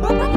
Bye-bye.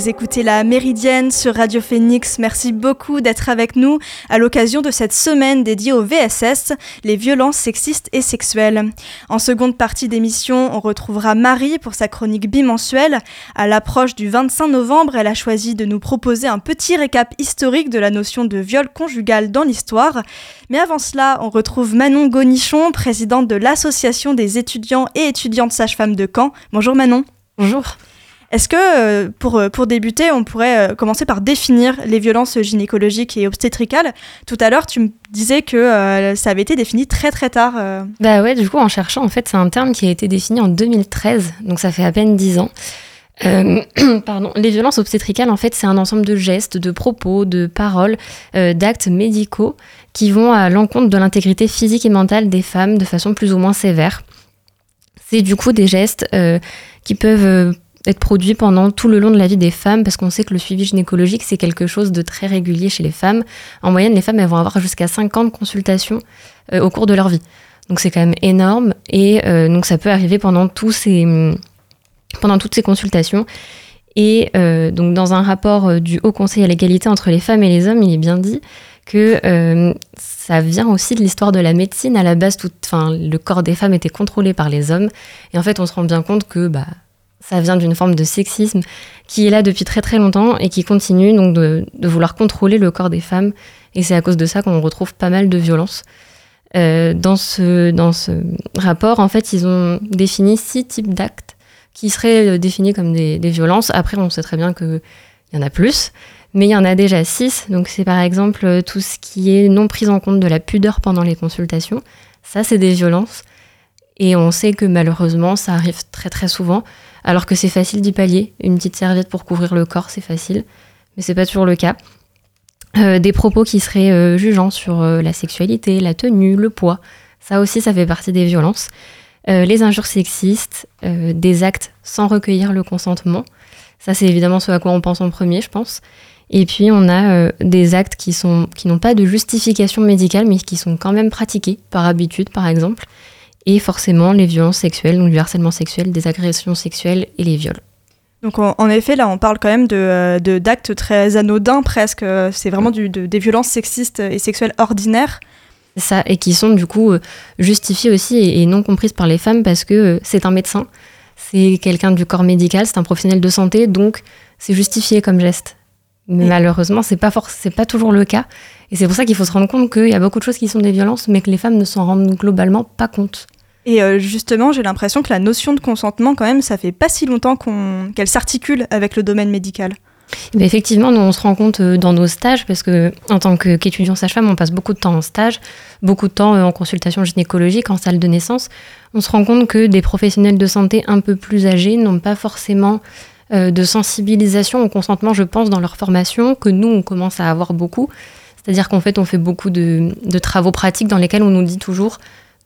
Vous écoutez la Méridienne sur Radio Phoenix. Merci beaucoup d'être avec nous à l'occasion de cette semaine dédiée au VSS, les violences sexistes et sexuelles. En seconde partie d'émission, on retrouvera Marie pour sa chronique bimensuelle. À l'approche du 25 novembre, elle a choisi de nous proposer un petit récap historique de la notion de viol conjugal dans l'histoire. Mais avant cela, on retrouve Manon Gonichon, présidente de l'Association des étudiants et étudiantes sages-femmes de Caen. Bonjour Manon. Bonjour. Est-ce que, euh, pour, euh, pour débuter, on pourrait euh, commencer par définir les violences gynécologiques et obstétricales? Tout à l'heure, tu me disais que ça avait été défini très très tard. Bah ouais, du coup, en cherchant, en fait, c'est un terme qui a été défini en 2013, donc ça fait à peine 10 ans. pardon. Les violences obstétricales, en fait, c'est un ensemble de gestes, de propos, de paroles, d'actes médicaux qui vont à l'encontre de l'intégrité physique et mentale des femmes de façon plus ou moins sévère. C'est du coup des gestes qui peuvent être produit pendant tout le long de la vie des femmes, parce qu'on sait que le suivi gynécologique, c'est quelque chose de très régulier chez les femmes. En moyenne, les femmes, elles vont avoir jusqu'à 50 consultations euh, au cours de leur vie. Donc c'est quand même énorme, et euh, donc ça peut arriver pendant, tous ces, pendant toutes ces consultations. Et euh, donc dans un rapport du Haut Conseil à l'égalité entre les femmes et les hommes, il est bien dit que ça vient aussi de l'histoire de la médecine. À la base, tout, le corps des femmes était contrôlé par les hommes. Et en fait, on se rend bien compte que bah, ça vient d'une forme de sexisme qui est là depuis très très longtemps et qui continue donc de, vouloir contrôler le corps des femmes. Et c'est à cause de ça qu'on retrouve pas mal de violences. Euh, dans, ce, dans ce rapport, en fait, ils ont défini six types d'actes qui seraient euh, définis comme des, violences. Après, on sait très bien qu'il y en a plus, mais il y en a déjà six. Donc c'est par exemple euh, tout ce qui est non prise en compte de la pudeur pendant les consultations. Ça, c'est des violences. Et on sait que malheureusement, ça arrive très très souvent, alors que c'est facile d'y pallier. Une petite serviette pour couvrir le corps, c'est facile, mais c'est pas toujours le cas. Euh, des propos qui seraient euh, jugeants sur euh, la sexualité, la tenue, le poids, ça aussi, ça fait partie des violences. les injures sexistes, des actes sans recueillir le consentement, ça c'est évidemment ce à quoi on pense en premier, je pense. Et puis on a des actes qui sont qui n'ont pas de justification médicale, mais qui sont quand même pratiqués par habitude, par exemple et forcément les violences sexuelles, donc du harcèlement sexuel, des agressions sexuelles et les viols. Donc en, effet, là, on parle quand même de, d'actes très anodins presque. C'est vraiment du, des violences sexistes et sexuelles ordinaires. Ça, et qui sont du coup euh, justifiées aussi et, non comprises par les femmes parce que euh, c'est un médecin, c'est quelqu'un du corps médical, c'est un professionnel de santé, donc c'est justifié comme geste. Mais malheureusement, c'est pas c'est pas toujours le cas. Et c'est pour ça qu'il faut se rendre compte qu'il y a beaucoup de choses qui sont des violences, mais que les femmes ne s'en rendent globalement pas compte. Et euh, justement, j'ai l'impression que la notion de consentement, quand même, ça fait pas si longtemps qu'elle s'articule avec le domaine médical. Mais effectivement, nous, on se rend compte euh, dans nos stages, parce que en tant qu'étudiant sage-femme, on passe beaucoup de temps en stage, beaucoup de temps euh, en consultation gynécologique, en salle de naissance. On se rend compte que des professionnels de santé un peu plus âgés n'ont pas forcément de sensibilisation au consentement, je pense, dans leur formation, que nous, on commence à avoir beaucoup. C'est-à-dire qu'en fait, on fait beaucoup de, travaux pratiques dans lesquels on nous dit toujours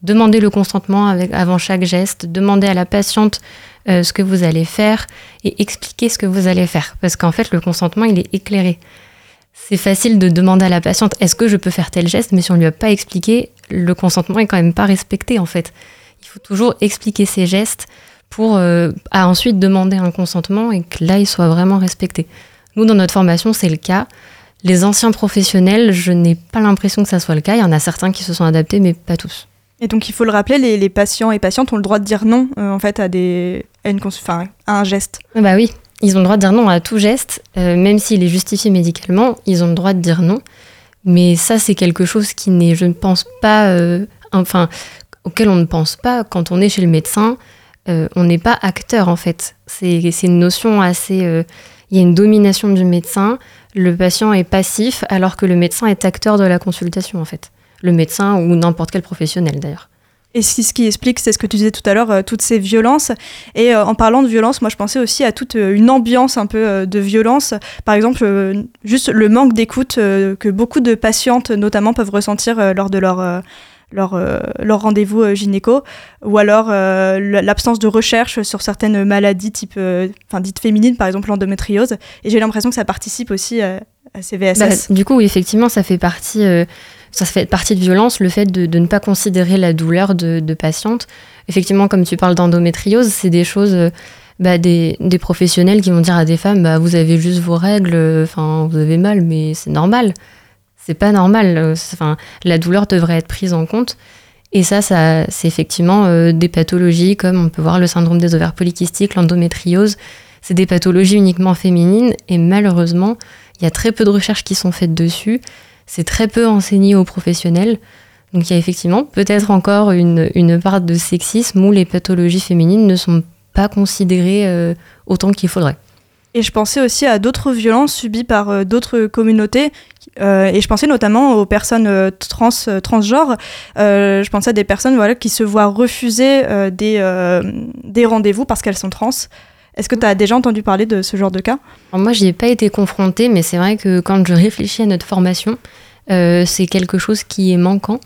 demandez le consentement avant chaque geste, demandez à la patiente euh, ce que vous allez faire et expliquez ce que vous allez faire. Parce qu'en fait, le consentement, il est éclairé. C'est facile de demander à la patiente est-ce que je peux faire tel geste, mais si on ne lui a pas expliqué, le consentement est quand même pas respecté en fait. Il faut toujours expliquer ces gestes pour euh, ensuite demander un consentement et que là, il soit vraiment respecté. Nous, dans notre formation, c'est le cas. Les anciens professionnels, je n'ai pas l'impression que ça soit le cas. Il y en a certains qui se sont adaptés, mais pas tous. Et donc, il faut le rappeler, les, patients et patientes ont le droit de dire non, euh, en fait, à, des, une, un geste. Bah oui, ils ont le droit de dire non à tout geste, euh, même s'il est justifié médicalement, ils ont le droit de dire non. Mais ça, c'est quelque chose qui n'est, je ne pense pas, euh, enfin, auquel on ne pense pas quand on est chez le médecin. on n'est pas acteur, en fait. C'est une notion assez. Il y a une domination du médecin le patient est passif alors que le médecin est acteur de la consultation en fait. Le médecin ou n'importe quel professionnel d'ailleurs. Et ce qui explique, c'est ce que tu disais tout à l'heure, toutes ces violences. Et en parlant de violence, moi je pensais aussi à toute une ambiance un peu de violence. Par exemple, juste le manque d'écoute que beaucoup de patientes notamment peuvent ressentir lors de leur leur, euh, leur rendez-vous euh, gynéco, ou alors euh, l'absence de recherche sur certaines maladies type, enfin dites féminines, par exemple l'endométriose. Et j'ai l'impression que ça participe aussi à, ces VSS. Bah, du coup, effectivement, ça fait partie, ça fait partie de violence, le fait de, ne pas considérer la douleur de, de. Effectivement, comme tu parles d'endométriose, c'est des choses... Bah, des, des, professionnels qui vont dire à des femmes bah, vous avez juste vos règles, vous avez mal, mais c'est normal c'est pas normal. Euh, la douleur devrait être prise en compte. Et ça, ça c'est effectivement euh, des pathologies comme on peut voir le syndrome des ovaires polykystiques, l'endométriose. C'est des pathologies uniquement féminines et malheureusement, il y a très peu de recherches qui sont faites dessus. C'est très peu enseigné aux professionnels. Donc il y a effectivement peut-être encore une, une, part de sexisme où les pathologies féminines ne sont pas considérées euh, autant qu'il faudrait. Et je pensais aussi à d'autres violences subies par euh, d'autres communautés. Euh, et je pensais notamment aux personnes euh, trans, transgenres. je pensais à des personnes voilà, qui se voient refuser des, des rendez-vous parce qu'elles sont trans. Est-ce que tu as déjà entendu parler de ce genre de cas? Alors Moi, j'y ai pas été confrontée, mais c'est vrai que quand je réfléchis à notre formation, c'est quelque chose qui est manquant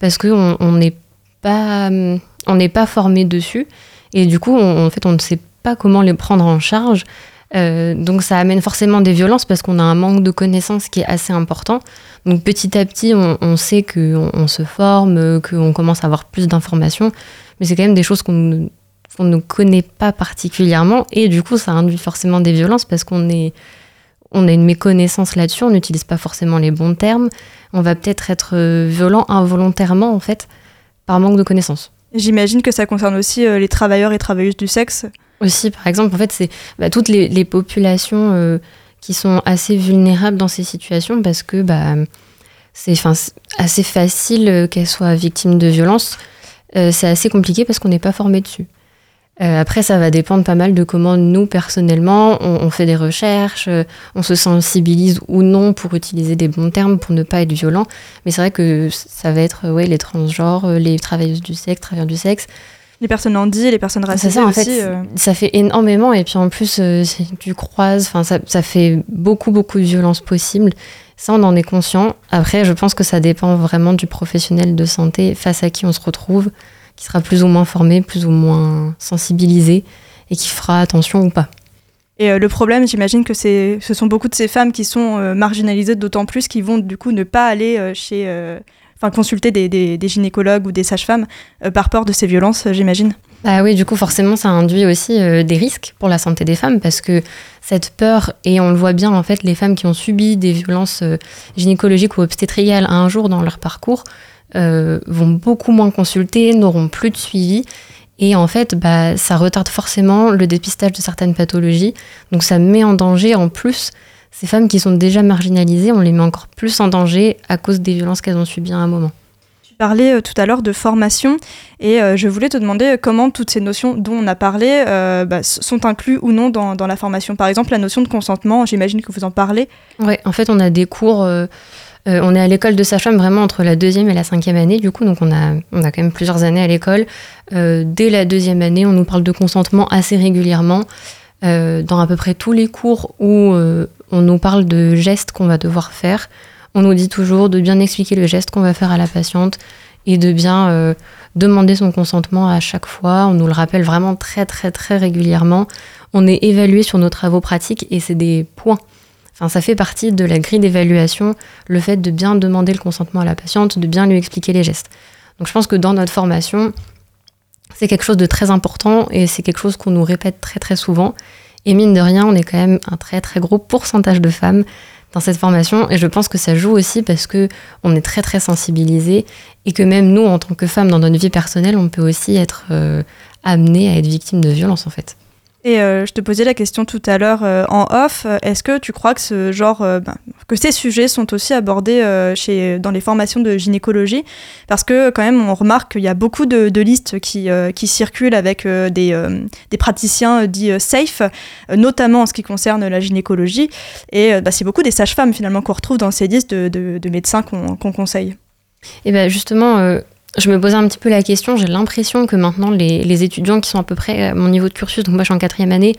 parce qu'on n'est pas, on pas formé dessus. Et du coup, en fait, on ne sait pas comment les prendre en charge. Euh, donc ça amène forcément des violences parce qu'on a un manque de connaissances qui est assez important. Donc petit à petit, on, sait qu'on on se forme, qu'on commence à avoir plus d'informations, mais c'est quand même des choses qu'on ne connaît pas particulièrement. Et du coup ça induit forcément des violences parce qu'on a une méconnaissance là-dessus, on n'utilise pas forcément les bons termes, on va peut-être être violent involontairement en fait par manque de connaissances. J'imagine que ça concerne aussi euh, les travailleurs et travailleuses du sexe aussi, par exemple, en fait, c'est bah, toutes les, populations euh, qui sont assez vulnérables dans ces situations parce que bah, c'est assez facile euh, qu'elles soient victimes de violences. Euh, c'est assez compliqué parce qu'on n'est pas formé dessus. après, ça va dépendre pas mal de comment nous, personnellement, on, fait des recherches, on se sensibilise ou non pour utiliser des bons termes, pour ne pas être violent. Mais c'est vrai que ça va être ouais, les transgenres, les travailleuses du sexe, travailleurs du sexe, les personnes handies, les personnes racisées ça, en Fait, euh. Ça fait énormément et puis en plus euh, tu croises, enfin ça, ça, fait beaucoup beaucoup de violences possibles. Ça on en est conscient. Après je pense que ça dépend vraiment du professionnel de santé face à qui on se retrouve, qui sera plus ou moins formé, plus ou moins sensibilisé et qui fera attention ou pas. Et euh, le problème, j'imagine que c'est, ce sont beaucoup de ces femmes qui sont marginalisées, d'autant plus qui vont du coup ne pas aller chez enfin consulter des, gynécologues ou des sages-femmes euh, par peur de ces violences, euh, j'imagine. Bah oui, du coup, forcément, ça induit aussi euh, des risques pour la santé des femmes parce que cette peur, et on le voit bien, en fait, les femmes qui ont subi des violences gynécologiques ou obstétricales un jour dans leur parcours vont beaucoup moins consulter, n'auront plus de suivi. Et en fait, bah, ça retarde forcément le dépistage de certaines pathologies. Donc ça met en danger en plus ces femmes qui sont déjà marginalisées, on les met encore plus en danger à cause des violences qu'elles ont subies à un moment. Tu parlais euh, tout à l'heure de formation et euh, je voulais te demander comment toutes ces notions dont on a parlé euh, bah, sont incluses ou non dans, la formation. Par exemple, la notion de consentement, j'imagine que vous en parlez. Oui, en fait, on a des cours. on est à l'école de sage-femme vraiment entre la deuxième et la cinquième année, du coup, donc on a, on a quand même plusieurs années à l'école. dès la deuxième année, on nous parle de consentement assez régulièrement. Dans à peu près tous les cours où on nous parle de gestes qu'on va devoir faire. On nous dit toujours de bien expliquer le geste qu'on va faire à la patiente et de bien euh, demander son consentement à chaque fois. On nous le rappelle vraiment très très très régulièrement. On est évalué sur nos travaux pratiques et c'est des points. Enfin, ça fait partie de la grille d'évaluation, le fait de bien demander le consentement à la patiente, de bien lui expliquer les gestes. Donc je pense que dans notre formation, c'est quelque chose de très important et c'est quelque chose qu'on nous répète très très souvent. Et mine de rien, on est quand même un très très gros pourcentage de femmes dans cette formation et je pense que ça joue aussi parce que on est très très sensibilisés et que même nous en tant que femmes dans notre vie personnelle, on peut aussi être euh, amené à être victime de violence en fait. Et euh, je te posais la question tout à l'heure euh, en off. Est-ce que tu crois que ce genre, euh, ben, que ces sujets sont aussi abordés chez, dans les formations de gynécologie? Parce que quand même, on remarque qu'il y a beaucoup de, listes qui, qui circulent avec des, des, praticiens dits safe, notamment en ce qui concerne la gynécologie. Et bah, c'est beaucoup des sages-femmes finalement qu'on retrouve dans ces listes de, de, médecins qu'on conseille. Et bien justement je me posais un petit peu la question, j'ai l'impression que maintenant les, étudiants qui sont à peu près à mon niveau de cursus, donc moi je suis en quatrième année,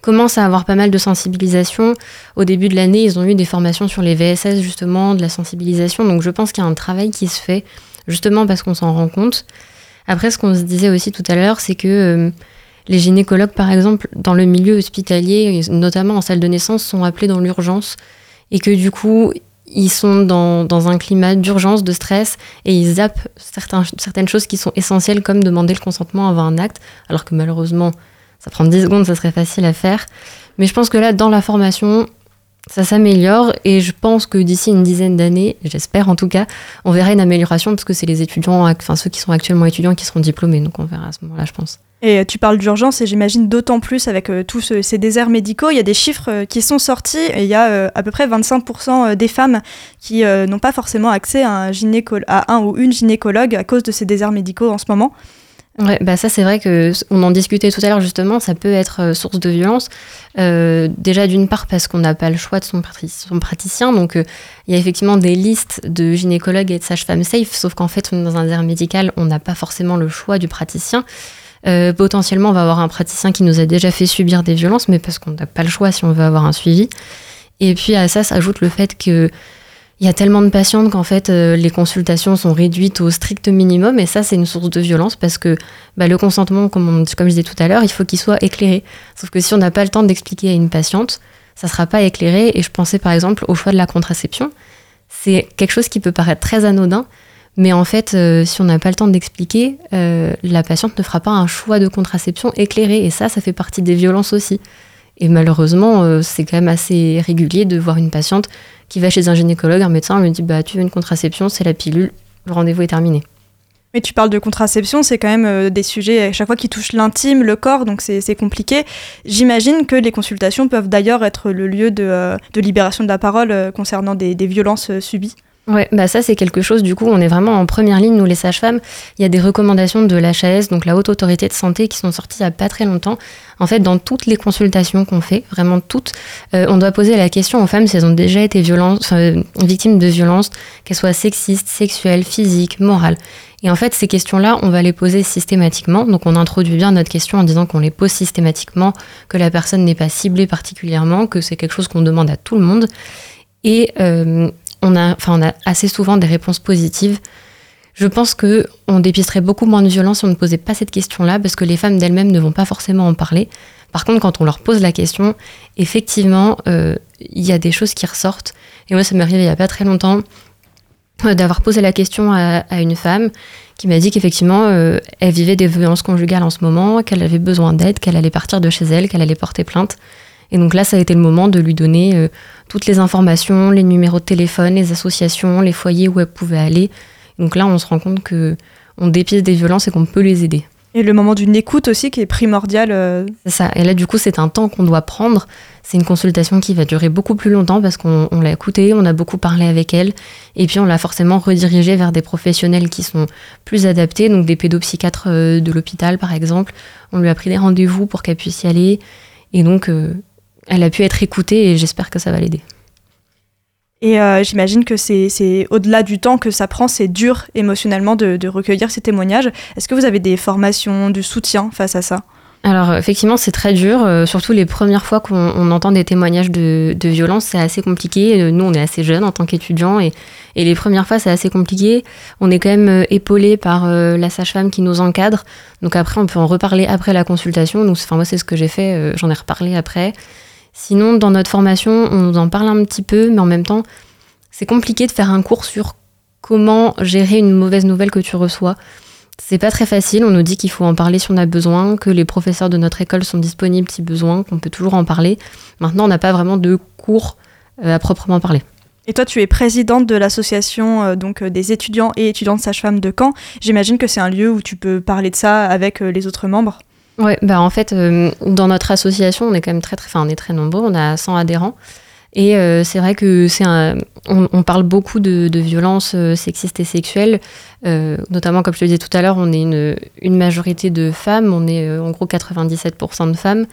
commencent à avoir pas mal de sensibilisation. Au début de l'année, ils ont eu des formations sur les VSS justement, de la sensibilisation, donc je pense qu'il y a un travail qui se fait justement parce qu'on s'en rend compte. Après, ce qu'on se disait aussi tout à l'heure, c'est que euh, les gynécologues, par exemple, dans le milieu hospitalier, notamment en salle de naissance, sont appelés dans l'urgence et que du coup, ils sont dans, dans un climat d'urgence, de stress, et ils zappent certains, certaines choses qui sont essentielles, comme demander le consentement avant un acte, alors que malheureusement, ça prend 10 secondes, ça serait facile à faire. Mais je pense que là, dans la formation, ça s'améliore, et je pense que d'ici une dizaine d'années, j'espère en tout cas, on verra une amélioration, parce que c'est les étudiants, enfin ceux qui sont actuellement étudiants qui seront diplômés, donc on verra à ce moment-là, je pense. Et euh, tu parles d'urgence et j'imagine d'autant plus avec euh, tous ces déserts médicaux. Il y a des chiffres euh, qui sont sortis et il y a à peu près 25% des femmes qui n'ont pas forcément accès à un, à un ou une gynécologue à cause de ces déserts médicaux en ce moment. Ouais, bah ça c'est vrai que on en discutait tout à l'heure justement, ça peut être source de violence. déjà d'une part parce qu'on n'a pas le choix de son, praticien, donc il y a effectivement des listes de gynécologues et de sages-femmes safe, sauf qu'en fait dans un désert médical, on n'a pas forcément le choix du praticien. Euh, potentiellement, on va avoir un praticien qui nous a déjà fait subir des violences, mais parce qu'on n'a pas le choix si on veut avoir un suivi. Et puis à ça s'ajoute le fait qu'il y a tellement de patientes qu'en fait euh, les consultations sont réduites au strict minimum et ça c'est une source de violence parce que bah, le consentement, comme je disais tout à l'heure, il faut qu'il soit éclairé. Sauf que si on n'a pas le temps d'expliquer à une patiente, ça ne sera pas éclairé. Et je pensais par exemple au choix de la contraception. C'est quelque chose qui peut paraître très anodin, mais en fait, euh, si on n'a pas le temps d'expliquer, euh, la patiente ne fera pas un choix de contraception éclairé. Et ça, ça fait partie des violences aussi. Et malheureusement, euh, c'est quand même assez régulier de voir une patiente qui va chez un gynécologue, un médecin, lui dit bah, Tu veux une contraception, c'est la pilule, le rendez-vous est terminé. Mais tu parles de contraception, c'est quand même des sujets à chaque fois qui touchent l'intime, le corps, donc c'est compliqué. J'imagine que les consultations peuvent d'ailleurs être le lieu de, libération de la parole concernant des violences subies. Ouais, bah ça c'est quelque chose, du coup, on est vraiment en première ligne, nous les sages-femmes. Il y a des recommandations de l'HAS, donc la Haute Autorité de Santé, qui sont sorties il n'y a pas très longtemps. En fait, dans toutes les consultations qu'on fait, vraiment toutes, euh, on doit poser la question aux femmes si elles ont déjà été victimes de violences, qu'elles soient sexistes, sexuelles, physiques, morales. Et en fait, ces questions-là, on va les poser systématiquement. Donc on introduit bien notre question en disant qu'on les pose systématiquement, que la personne n'est pas ciblée particulièrement, que c'est quelque chose qu'on demande à tout le monde. Et euh, on a, a assez souvent des réponses positives. Je pense que on dépisterait beaucoup moins de violence si on ne posait pas cette question-là, parce que les femmes d'elles-mêmes ne vont pas forcément en parler. Par contre, quand on leur pose la question, effectivement, euh, il y a des choses qui ressortent. Et moi, ça m'est arrivé il n'y a pas très longtemps euh, d'avoir posé la question à, une femme qui m'a dit qu'effectivement, euh, elle vivait des violences conjugales en ce moment, qu'elle avait besoin d'aide, qu'elle allait partir de chez elle, qu'elle allait porter plainte. Et donc là, ça a été le moment de lui donner euh, toutes les informations, les numéros de téléphone, les associations, les foyers où elle pouvait aller. Donc là, on se rend compte que on dépiste des violences et qu'on peut les aider. Et le moment d'une écoute aussi qui est primordial. Euh. C'est ça. Et là, du coup, c'est un temps qu'on doit prendre. C'est une consultation qui va durer beaucoup plus longtemps parce qu'on l'a écoutée, on a beaucoup parlé avec elle. Et puis, on l'a forcément redirigée vers des professionnels qui sont plus adaptés, donc des pédopsychiatres euh, de l'hôpital, par exemple. On lui a pris des rendez-vous pour qu'elle puisse y aller. Et donc, elle a pu être écoutée et j'espère que ça va l'aider. Et euh, j'imagine que c'est au-delà du temps que ça prend, c'est dur émotionnellement de, recueillir ces témoignages. Est-ce que vous avez des formations, du soutien face à ça? Alors effectivement c'est très dur, euh, surtout les premières fois qu'on entend des témoignages de, violence, c'est assez compliqué. Euh, nous on est assez jeunes en tant qu'étudiants et, et, les premières fois c'est assez compliqué. On est quand même épaulé par la sage-femme qui nous encadre, donc après on peut en reparler après la consultation. Donc enfin moi c'est ce que j'ai fait, j'en ai reparlé après. Sinon, dans notre formation, on nous en parle un petit peu, mais en même temps, c'est compliqué de faire un cours sur comment gérer une mauvaise nouvelle que tu reçois. C'est pas très facile, on nous dit qu'il faut en parler si on a besoin, que les professeurs de notre école sont disponibles si besoin, qu'on peut toujours en parler. Maintenant, on n'a pas vraiment de cours euh, à proprement parler. Et toi, tu es présidente de l'association euh, donc euh, des étudiants et étudiantes sages-femmes de Caen. J'imagine que c'est un lieu où tu peux parler de ça avec les autres membres. Ouais, bah en fait, euh, dans notre association, on est quand même très, très, enfin, on est très nombreux, on a 100 adhérents. Et euh, c'est vrai que c'est un, on, parle beaucoup de, de violences euh, sexistes et sexuelles, notamment comme je te disais tout à l'heure, on est une, une, majorité de femmes, on est en gros 97% de femmes.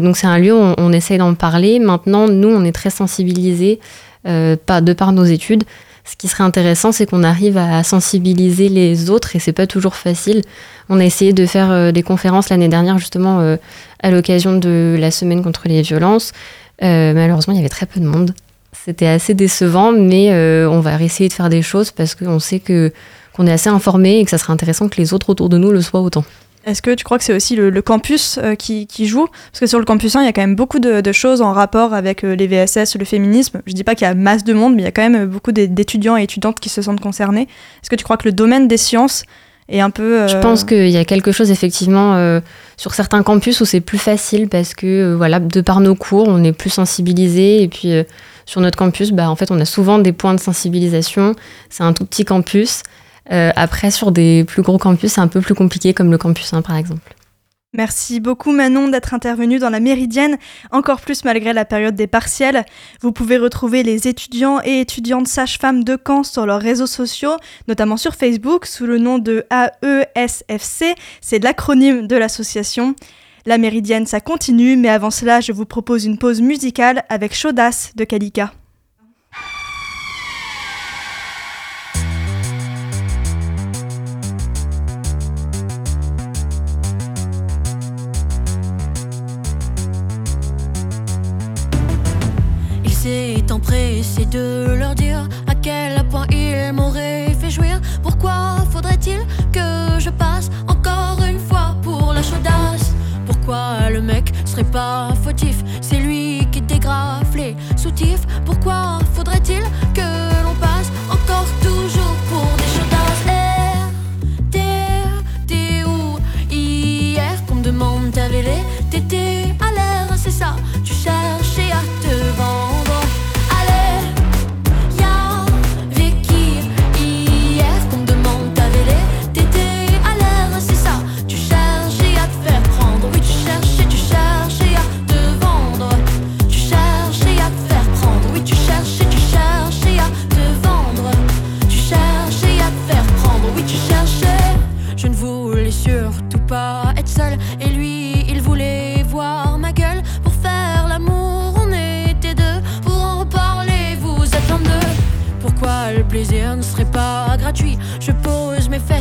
donc c'est un lieu où on, on essaye d'en parler. Maintenant, nous, on est très sensibilisés de par nos études. Ce qui serait intéressant, c'est qu'on arrive à sensibiliser les autres et c'est pas toujours facile. On a essayé de faire des conférences l'année dernière justement à l'occasion de la semaine contre les violences. malheureusement, il y avait très peu de monde. C'était assez décevant, mais on va essayer de faire des choses parce qu'on sait que qu'on est assez informé et que ça serait intéressant que les autres autour de nous le soient autant. Est-ce que tu crois que c'est aussi le, campus euh, qui, joue? Parce que sur le campus 1, il y a quand même beaucoup de, choses en rapport avec euh, les VSS, le féminisme. Je dis pas qu'il y a masse de monde, mais il y a quand même beaucoup d'étudiants et étudiantes qui se sentent concernés. Est-ce que tu crois que le domaine des sciences est un peu... Je pense euh, qu'il y a quelque chose effectivement sur certains campus où c'est plus facile parce que voilà, de par nos cours, on est plus sensibilisé et puis sur notre campus, bah, en fait, on a souvent des points de sensibilisation. C'est un tout petit campus. Euh, après, sur des plus gros campus, c'est un peu plus compliqué, comme le campus 1 par exemple. Merci beaucoup Manon d'être intervenue dans la Méridienne, encore plus malgré la période des partiels. Vous pouvez retrouver les étudiants et étudiantes sages-femmes de Caen sur leurs réseaux sociaux, notamment sur Facebook sous le nom de AESFC, c'est l'acronyme de l'association. La Méridienne, ça continue, mais avant cela, je vous propose une pause musicale avec Chaudasse de Kalika. Pressé de leur dire à quel point ils m'auraient fait jouir. Pourquoi faudrait-il que je passe encore une fois pour la chaudasse? Pourquoi le mec serait pas fautif? C'est lui qui dégrafe les soutifs. Pourquoi faudrait-il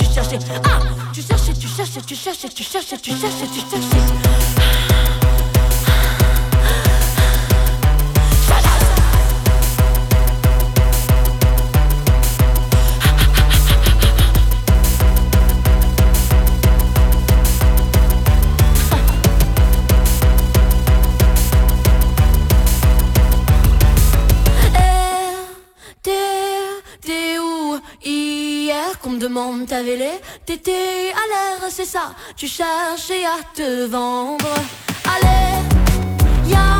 tu cherchais, ah, tu cherchais, tu cherchais, tu cherchais, tu cherchais, tu cherchais, tu cherchais. Ah. T'étais à l'air, c'est ça, tu cherchais à te vendre. Allez, y'a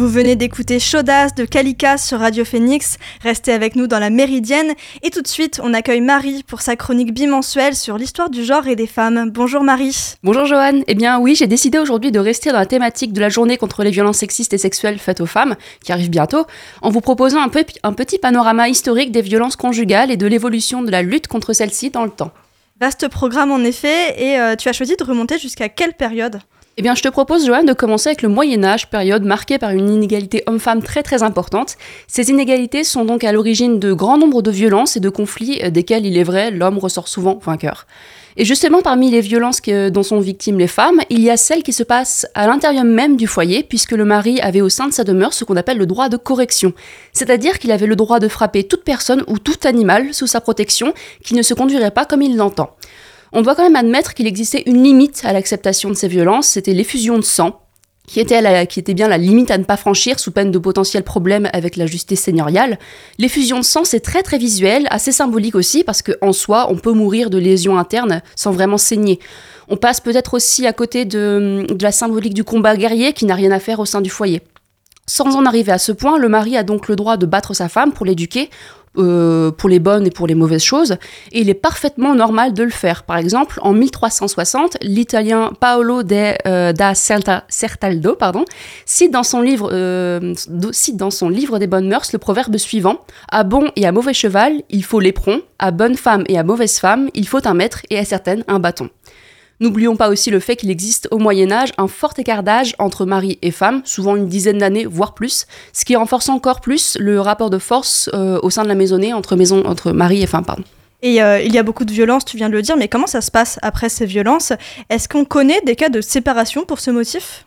Vous venez d'écouter Chaudasse de Kalika sur Radio Phoenix. Restez avec nous dans la Méridienne. Et tout de suite, on accueille Marie pour sa chronique bimensuelle sur l'histoire du genre et des femmes. Bonjour Marie. Bonjour Joanne. Eh bien oui, j'ai décidé aujourd'hui de rester dans la thématique de la journée contre les violences sexistes et sexuelles faites aux femmes, qui arrive bientôt, en vous proposant un, peu, un petit panorama historique des violences conjugales et de l'évolution de la lutte contre celles-ci dans le temps. Vaste programme en effet, et euh, tu as choisi de remonter jusqu'à quelle période? Eh bien, je te propose, Joanne, de commencer avec le Moyen Âge, période marquée par une inégalité homme-femme très très importante. Ces inégalités sont donc à l'origine de grand nombre de violences et de conflits euh, desquels, il est vrai, l'homme ressort souvent vainqueur. Et justement, parmi les violences dont sont victimes les femmes, il y a celles qui se passent à l'intérieur même du foyer, puisque le mari avait au sein de sa demeure ce qu'on appelle le droit de correction. C'est-à-dire qu'il avait le droit de frapper toute personne ou tout animal sous sa protection qui ne se conduirait pas comme il l'entend. On doit quand même admettre qu'il existait une limite à l'acceptation de ces violences, c'était l'effusion de sang, qui était, bien la limite à ne pas franchir sous peine de potentiels problèmes avec la justice seigneuriale. L'effusion de sang, c'est très très visuel, assez symbolique aussi, parce qu'en soi, on peut mourir de lésions internes sans vraiment saigner. On passe peut-être aussi à côté de la symbolique du combat guerrier qui n'a rien à faire au sein du foyer. Sans en arriver à ce point, le mari a donc le droit de battre sa femme pour l'éduquer, euh, pour les bonnes et pour les mauvaises choses, et il est parfaitement normal de le faire. Par exemple, en 1360, l'italien Paolo euh, da Certaldo pardon, cite, dans son livre, euh, cite dans son livre des bonnes mœurs le proverbe suivant À bon et à mauvais cheval, il faut l'éperon, à bonne femme et à mauvaise femme, il faut un maître et à certaines un bâton. N'oublions pas aussi le fait qu'il existe au Moyen Âge un fort écart d'âge entre mari et femme, souvent une dizaine d'années, voire plus, ce qui renforce encore plus le rapport de force euh, au sein de la maisonnée entre, maison, entre mari et femme. Et euh, il y a beaucoup de violences, tu viens de le dire, mais comment ça se passe après ces violences? Est-ce qu'on connaît des cas de séparation pour ce motif?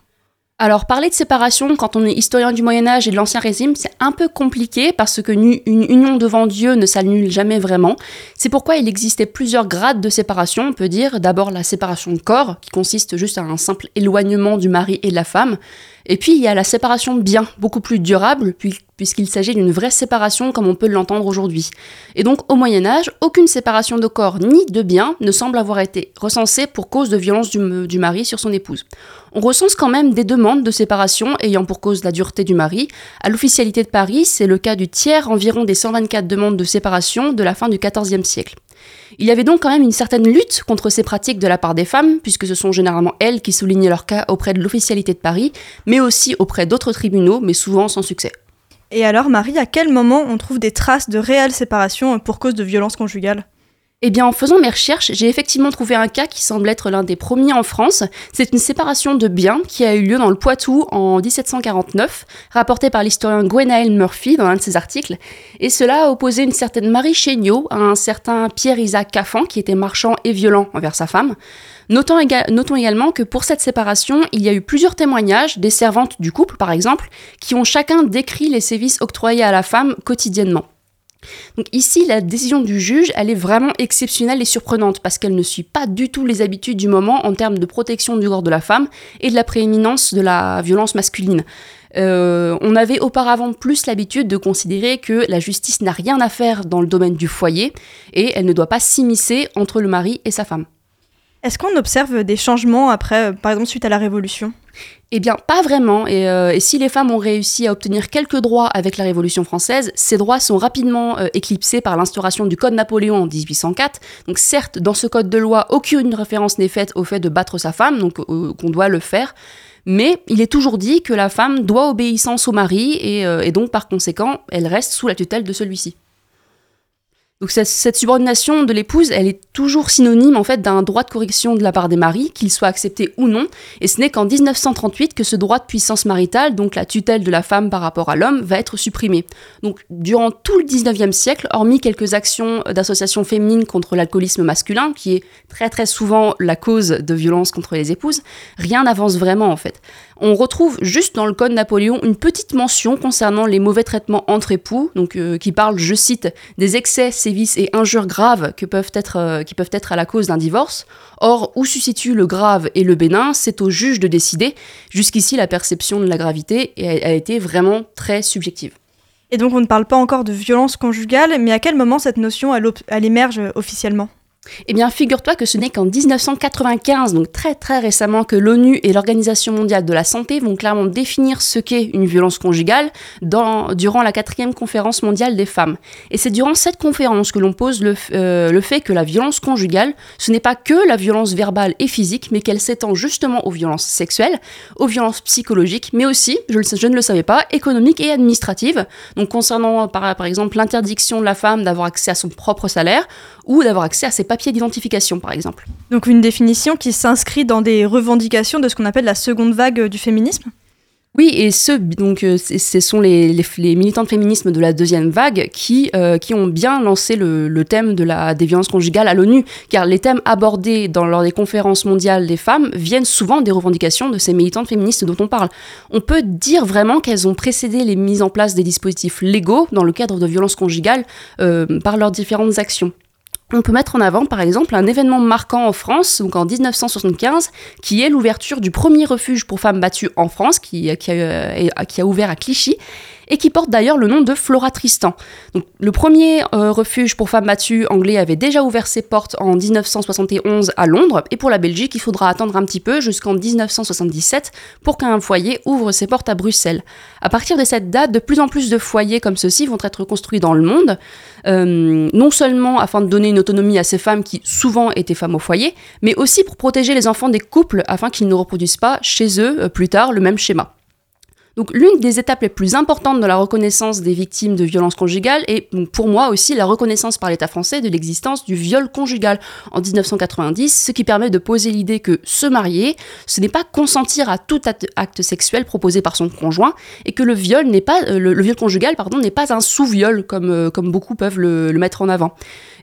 Alors, parler de séparation quand on est historien du Moyen-Âge et de l'Ancien Régime, c'est un peu compliqué parce que une union devant Dieu ne s'annule jamais vraiment. C'est pourquoi il existait plusieurs grades de séparation, on peut dire. D'abord, la séparation de corps, qui consiste juste à un simple éloignement du mari et de la femme. Et puis, il y a la séparation de biens, beaucoup plus durable, puisqu'il s'agit d'une vraie séparation comme on peut l'entendre aujourd'hui. Et donc, au Moyen Âge, aucune séparation de corps ni de biens ne semble avoir été recensée pour cause de violence du, du mari sur son épouse. On recense quand même des demandes de séparation ayant pour cause la dureté du mari. À l'officialité de Paris, c'est le cas du tiers environ des 124 demandes de séparation de la fin du XIVe siècle. Il y avait donc quand même une certaine lutte contre ces pratiques de la part des femmes, puisque ce sont généralement elles qui soulignaient leur cas auprès de l'officialité de Paris, mais aussi auprès d'autres tribunaux, mais souvent sans succès. Et alors, Marie, à quel moment on trouve des traces de réelle séparation pour cause de violence conjugale? Eh bien, en faisant mes recherches, j'ai effectivement trouvé un cas qui semble être l'un des premiers en France. C'est une séparation de biens qui a eu lieu dans le Poitou en 1749, rapporté par l'historien Gwenaël Murphy dans un de ses articles. Et cela a opposé une certaine Marie Chéniaud à un certain Pierre-Isaac Caffan, qui était marchand et violent envers sa femme. Notons, notons, également que pour cette séparation, il y a eu plusieurs témoignages des servantes du couple, par exemple, qui ont chacun décrit les sévices octroyés à la femme quotidiennement. Donc ici, la décision du juge, elle est vraiment exceptionnelle et surprenante parce qu'elle ne suit pas du tout les habitudes du moment en termes de protection du corps de la femme et de la prééminence de la violence masculine. Euh, on avait auparavant plus l'habitude de considérer que la justice n'a rien à faire dans le domaine du foyer et elle ne doit pas s'immiscer entre le mari et sa femme. Est-ce qu'on observe des changements après, euh, par exemple suite à la Révolution? Eh bien, pas vraiment. Euh, et, si les femmes ont réussi à obtenir quelques droits avec la Révolution française, ces droits sont rapidement euh, éclipsés par l'instauration du Code Napoléon en 1804. Donc certes, dans ce code de loi, aucune référence n'est faite au fait de battre sa femme, donc qu'on doit le faire. Mais il est toujours dit que la femme doit obéissance au mari et donc par conséquent, elle reste sous la tutelle de celui-ci. Donc cette, subordination de l'épouse, elle est toujours synonyme en fait d'un droit de correction de la part des maris, qu'il soit accepté ou non, et ce n'est qu'en 1938 que ce droit de puissance maritale, donc la tutelle de la femme par rapport à l'homme, va être supprimé. Donc durant tout le 19e siècle, hormis quelques actions d'associations féminines contre l'alcoolisme masculin, qui est très très souvent la cause de violences contre les épouses, rien n'avance vraiment en fait on retrouve juste dans le code Napoléon une petite mention concernant les mauvais traitements entre époux, donc euh, qui parle, je cite, des excès, et injures graves euh, qui peuvent être à la cause d'un divorce. Or, où se situe le grave et le bénin, c'est au juge de décider. Jusqu'ici, la perception de la gravité a été vraiment très subjective. Et donc on ne parle pas encore de violence conjugale, mais à quel moment cette notion émerge officiellement? Eh bien, figure-toi que ce n'est qu'en 1995, donc très très récemment, que l'ONU et l'Organisation mondiale de la santé vont clairement définir ce qu'est une violence conjugale durant la quatrième conférence mondiale des femmes. Et c'est durant cette conférence que l'on pose le, euh, le, fait que la violence conjugale, ce n'est pas que la violence verbale et physique, mais qu'elle s'étend justement aux violences sexuelles, aux violences psychologiques, mais aussi, je, ne le savais pas, économiques et administratives. Donc concernant par exemple l'interdiction de la femme d'avoir accès à son propre salaire ou d'avoir accès à ses papiers d'identification, par exemple. Donc une définition qui s'inscrit dans des revendications de ce qu'on appelle la seconde vague du féminisme? Oui, et ce, donc, euh, ce sont les, les, militants de féminisme de la deuxième vague qui, euh, qui ont bien lancé le, le, thème de la, des violences conjugales à l'ONU, car les thèmes abordés dans, lors des conférences mondiales des femmes viennent souvent des revendications de ces militantes féministes dont on parle. On peut dire vraiment qu'elles ont précédé les mises en place des dispositifs légaux dans le cadre de violences conjugales euh, par leurs différentes actions on peut mettre en avant par exemple un événement marquant en France, donc en 1975, qui est l'ouverture du premier refuge pour femmes battues en France, qui, qui, a, qui a ouvert à Clichy, et qui porte d'ailleurs le nom de Flora Tristan. Le premier euh, refuge pour femmes battues anglais avait déjà ouvert ses portes en 1971 à Londres, et pour la Belgique, il faudra attendre un petit peu jusqu'en 1977 pour qu'un foyer ouvre ses portes à Bruxelles. À partir de cette date, de plus en plus de foyers comme ceux-ci vont être construits dans le monde, euh, non seulement afin de donner une autonomie à ces femmes qui souvent étaient femmes au foyer, mais aussi pour protéger les enfants des couples afin qu'ils ne reproduisent pas chez eux euh, plus tard le même schéma. Donc l'une des étapes les plus importantes de la reconnaissance des victimes de violences conjugales est pour moi aussi la reconnaissance par l'État français de l'existence du viol conjugal en 1990, ce qui permet de poser l'idée que se marier, ce n'est pas consentir à tout acte sexuel proposé par son conjoint et que le viol euh, conjugal n'est pas un sous-viol comme euh, beaucoup peuvent le, mettre en avant.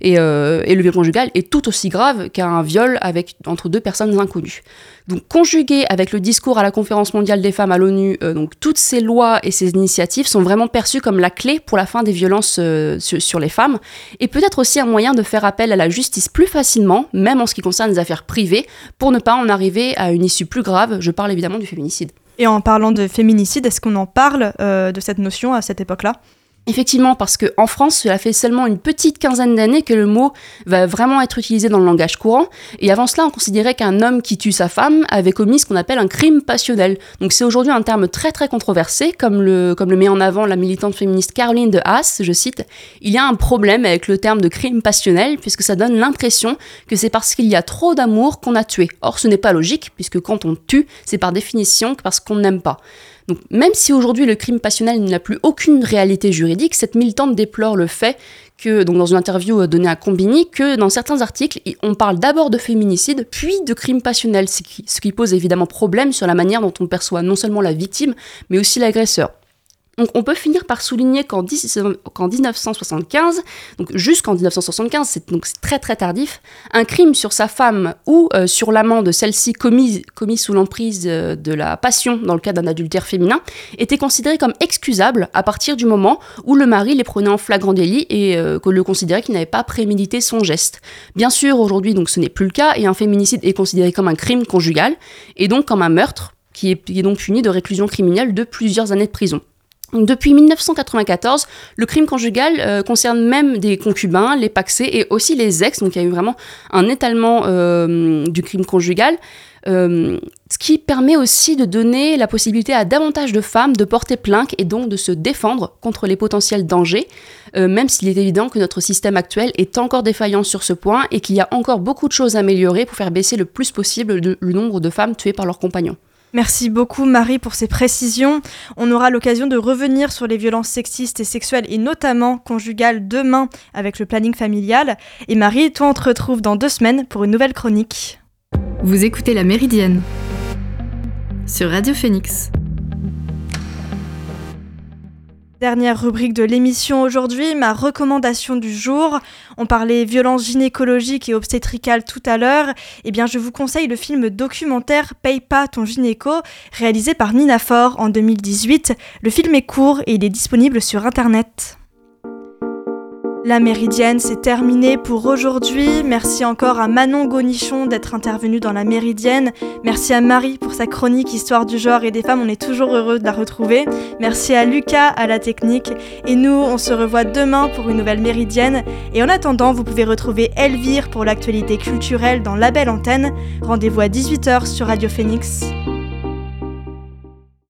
Et, euh, et le viol conjugal est tout aussi grave qu'un viol avec entre deux personnes inconnues. Donc conjugué avec le discours à la conférence mondiale des femmes à l'ONU, euh, donc toutes ces lois et ces initiatives sont vraiment perçues comme la clé pour la fin des violences euh, sur, les femmes, et peut-être aussi un moyen de faire appel à la justice plus facilement, même en ce qui concerne les affaires privées, pour ne pas en arriver à une issue plus grave. Je parle évidemment du féminicide. Et en parlant de féminicide, est-ce qu'on en parle euh, de cette notion à cette époque-là? Effectivement, parce qu'en France, cela fait seulement une petite quinzaine d'années que le mot va vraiment être utilisé dans le langage courant. Et avant cela, on considérait qu'un homme qui tue sa femme avait commis ce qu'on appelle un crime passionnel. Donc c'est aujourd'hui un terme très très controversé, comme le, met en avant la militante féministe Caroline de Haas, je cite, Il y a un problème avec le terme de crime passionnel, puisque ça donne l'impression que c'est parce qu'il y a trop d'amour qu'on a tué. Or, ce n'est pas logique, puisque quand on tue, c'est par définition parce qu'on n'aime pas. Donc, même si aujourd'hui le crime passionnel n'a plus aucune réalité juridique, cette militante déplore le fait que, donc dans une interview euh, donnée à Combini, que dans certains articles, on parle d'abord de féminicide, puis de crime passionnel, ce qui, ce qui pose évidemment problème sur la manière dont on perçoit non seulement la victime, mais aussi l'agresseur. Donc on peut finir par souligner qu'en 1975, donc jusqu'en 1975, c'est donc très très tardif, un crime sur sa femme ou euh, sur l'amant de celle-ci commis, sous l'emprise euh, de la passion dans le cas d'un adultère féminin était considéré comme excusable à partir du moment où le mari les prenait en flagrant délit et euh, que le considérait qu'il n'avait pas prémédité son geste. Bien sûr, aujourd'hui donc ce n'est plus le cas et un féminicide est considéré comme un crime conjugal et donc comme un meurtre qui est, qui est donc puni de réclusion criminelle de plusieurs années de prison. Depuis 1994, le crime conjugal euh, concerne même des concubins, les paxés et aussi les ex, donc il y a eu vraiment un étalement euh, du crime conjugal, euh, ce qui permet aussi de donner la possibilité à davantage de femmes de porter plainte et donc de se défendre contre les potentiels dangers, même s'il est évident que notre système actuel est encore défaillant sur ce point et qu'il y a encore beaucoup de choses à améliorer pour faire baisser le plus possible le nombre de femmes tuées par leurs compagnons. Merci beaucoup Marie pour ces précisions. On aura l'occasion de revenir sur les violences sexistes et sexuelles et notamment conjugales demain avec le planning familial. Et Marie, toi on te retrouve dans deux semaines pour une nouvelle chronique. Vous écoutez La Méridienne sur Radio Phoenix. Dernière rubrique de l'émission aujourd'hui, ma recommandation du jour. On parlait violences gynécologiques et obstétricales tout à l'heure. Eh bien, je vous conseille le film documentaire Paye pas ton gynéco, réalisé par Nina Fort en 2018. Le film est court et il est disponible sur internet. La Méridienne, c'est terminé pour aujourd'hui. Merci encore à Manon Gonichon d'être intervenue dans la Méridienne. Merci à Marie pour sa chronique Histoire du genre et des femmes. On est toujours heureux de la retrouver. Merci à Lucas à la technique. Et nous, on se revoit demain pour une nouvelle Méridienne. Et en attendant, vous pouvez retrouver Elvire pour l'actualité culturelle dans La Belle Antenne. Rendez-vous à 18h sur Radio Phoenix.